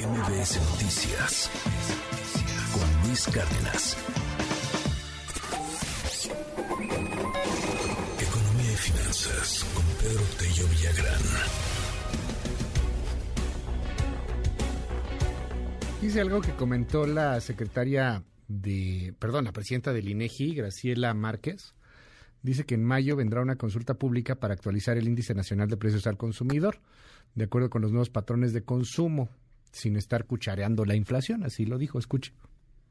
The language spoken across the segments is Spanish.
MBS Noticias con Luis Cárdenas. Economía y finanzas con Pedro Tello Villagrán. Dice algo que comentó la secretaria de, perdón, la presidenta del INEGI, Graciela Márquez. Dice que en mayo vendrá una consulta pública para actualizar el índice nacional de precios al consumidor, de acuerdo con los nuevos patrones de consumo, sin estar cuchareando la inflación, así lo dijo, escuche.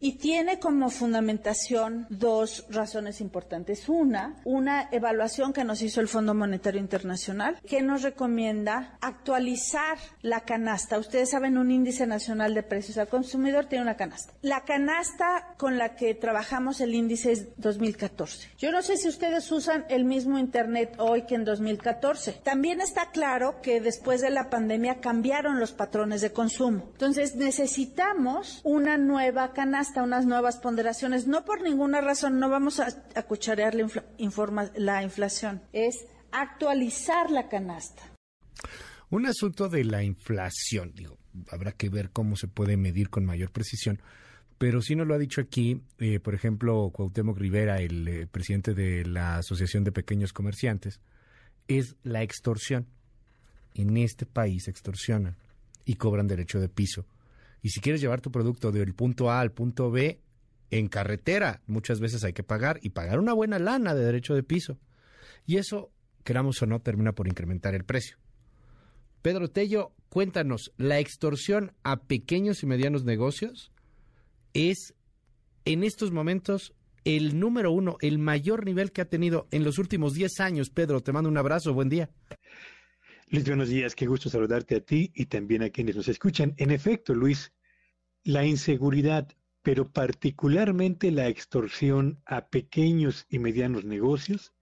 Y tiene como fundamentación dos razones importantes. Una, una evaluación que nos hizo el Fondo Monetario Internacional, que nos recomienda actualizar la canasta. Ustedes saben, un índice nacional de precios al consumidor tiene una canasta. La canasta con la que trabajamos el índice es 2014. Yo no sé si ustedes usan el mismo Internet hoy que en 2014. También está claro que después de la pandemia cambiaron los patrones de consumo. Entonces necesitamos una nueva canasta hasta unas nuevas ponderaciones. No por ninguna razón, no vamos a, cucharear la, la inflación, es actualizar la canasta. Un asunto de la inflación, digo, habrá que ver cómo se puede medir con mayor precisión, pero sí nos lo ha dicho aquí, eh, por ejemplo, Cuauhtémoc Rivera, el eh, presidente de la Asociación de Pequeños Comerciantes, es la extorsión. En este país extorsionan y cobran derecho de piso y si quieres llevar tu producto del punto A al punto B en carretera, muchas veces hay que pagar y pagar una buena lana de derecho de piso. Y eso, queramos o no, termina por incrementar el precio. Pedro Tello, cuéntanos, ¿la extorsión a pequeños y medianos negocios es en estos momentos el número uno, el mayor nivel que ha tenido en los últimos 10 años? Pedro, te mando un abrazo, buen día. Luis, buenos días, qué gusto saludarte a ti y también a quienes nos escuchan. En efecto, Luis, la inseguridad, pero particularmente la extorsión a pequeños y medianos negocios,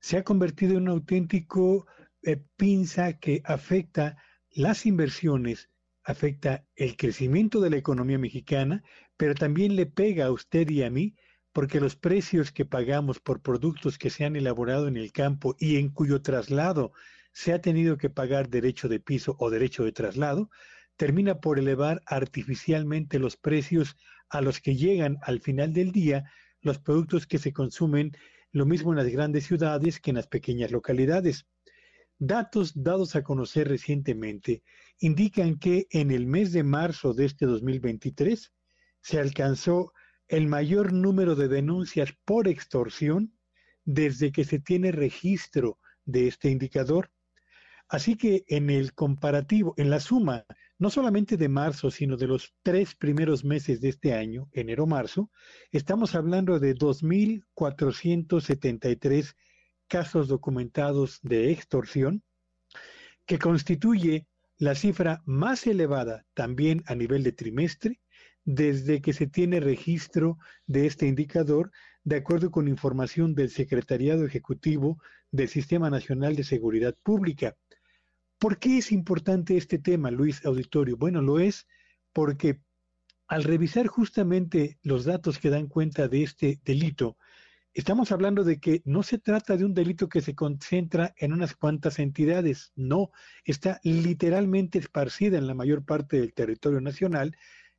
se ha convertido en un auténtico eh, pinza que afecta las inversiones, afecta el crecimiento de la economía mexicana, pero también le pega a usted y a mí porque los precios que pagamos por productos que se han elaborado en el campo y en cuyo traslado se ha tenido que pagar derecho de piso o derecho de traslado, termina por elevar artificialmente los precios a los que llegan al final del día los productos que se consumen, lo mismo en las grandes ciudades que en las pequeñas localidades. Datos dados a conocer recientemente indican que en el mes de marzo de este 2023 se alcanzó el mayor número de denuncias por extorsión desde que se tiene registro de este indicador. Así que en el comparativo, en la suma, no solamente de marzo, sino de los tres primeros meses de este año, enero-marzo, estamos hablando de 2.473 casos documentados de extorsión, que constituye la cifra más elevada también a nivel de trimestre desde que se tiene registro de este indicador, de acuerdo con información del Secretariado Ejecutivo del Sistema Nacional de Seguridad Pública. ¿Por qué es importante este tema, Luis Auditorio? Bueno, lo es porque al revisar justamente los datos que dan cuenta de este delito, estamos hablando de que no se trata de un delito que se concentra en unas cuantas entidades, no, está literalmente esparcida en la mayor parte del territorio nacional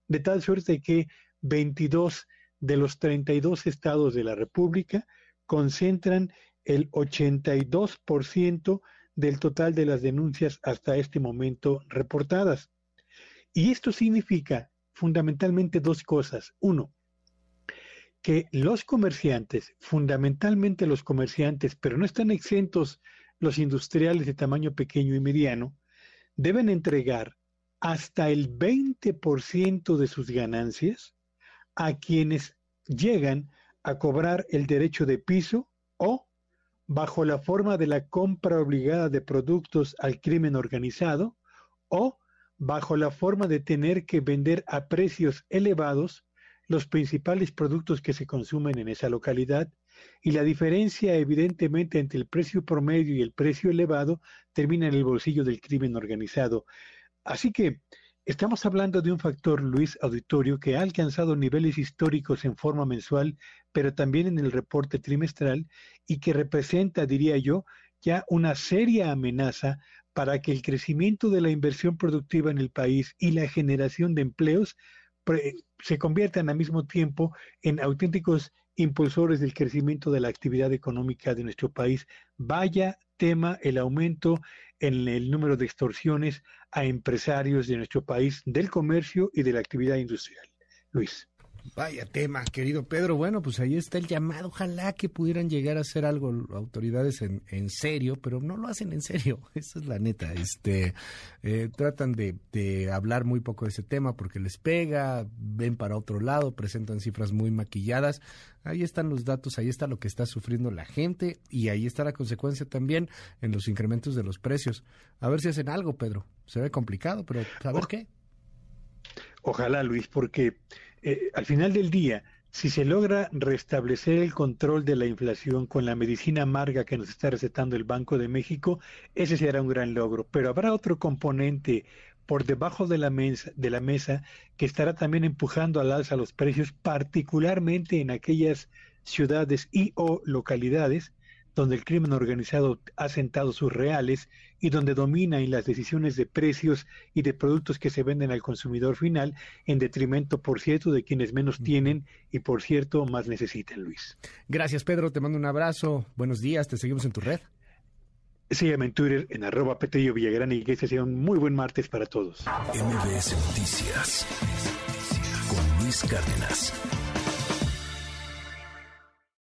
de tal suerte que 22 de los 32 estados de la República concentran el 82% del total de las denuncias hasta este momento reportadas. Y esto significa fundamentalmente dos cosas. Uno, que los comerciantes, fundamentalmente los comerciantes, pero no están exentos los industriales de tamaño pequeño y mediano, deben entregar hasta el 20% de sus ganancias a quienes llegan a cobrar el derecho de piso o bajo la forma de la compra obligada de productos al crimen organizado o bajo la forma de tener que vender a precios elevados los principales productos que se consumen en esa localidad y la diferencia evidentemente entre el precio promedio y el precio elevado termina en el bolsillo del crimen organizado. Así que estamos hablando de un factor, Luis Auditorio, que ha alcanzado niveles históricos en forma mensual, pero también en el reporte trimestral y que representa, diría yo, ya una seria amenaza para que el crecimiento de la inversión productiva en el país y la generación de empleos se conviertan al mismo tiempo en auténticos impulsores del crecimiento de la actividad económica de nuestro país. Vaya tema el aumento en el número de extorsiones a empresarios de nuestro país del comercio y de la actividad industrial. Luis. Vaya tema, querido Pedro. Bueno, pues ahí está el llamado. Ojalá que pudieran llegar a hacer algo autoridades en, en serio, pero no lo hacen en serio. Esa es la neta. Este, eh, tratan de, de, hablar muy poco de ese tema porque les pega, ven para otro lado, presentan cifras muy maquilladas. Ahí están los datos, ahí está lo que está sufriendo la gente y ahí está la consecuencia también en los incrementos de los precios. A ver si hacen algo, Pedro. Se ve complicado, pero a ver qué. Ojalá, Luis, porque eh, al final del día, si se logra restablecer el control de la inflación con la medicina amarga que nos está recetando el Banco de México, ese será un gran logro. Pero habrá otro componente por debajo de la, mesa, de la mesa que estará también empujando al alza los precios, particularmente en aquellas ciudades y o localidades donde el crimen organizado ha sentado sus reales y donde domina en las decisiones de precios y de productos que se venden al consumidor final, en detrimento, por cierto, de quienes menos tienen y, por cierto, más necesitan, Luis. Gracias, Pedro. Te mando un abrazo. Buenos días. Te seguimos en tu red. Sígueme en Twitter en arroba Petello Villagrán y que este sea un muy buen martes para todos. MBS Noticias con Luis Cárdenas.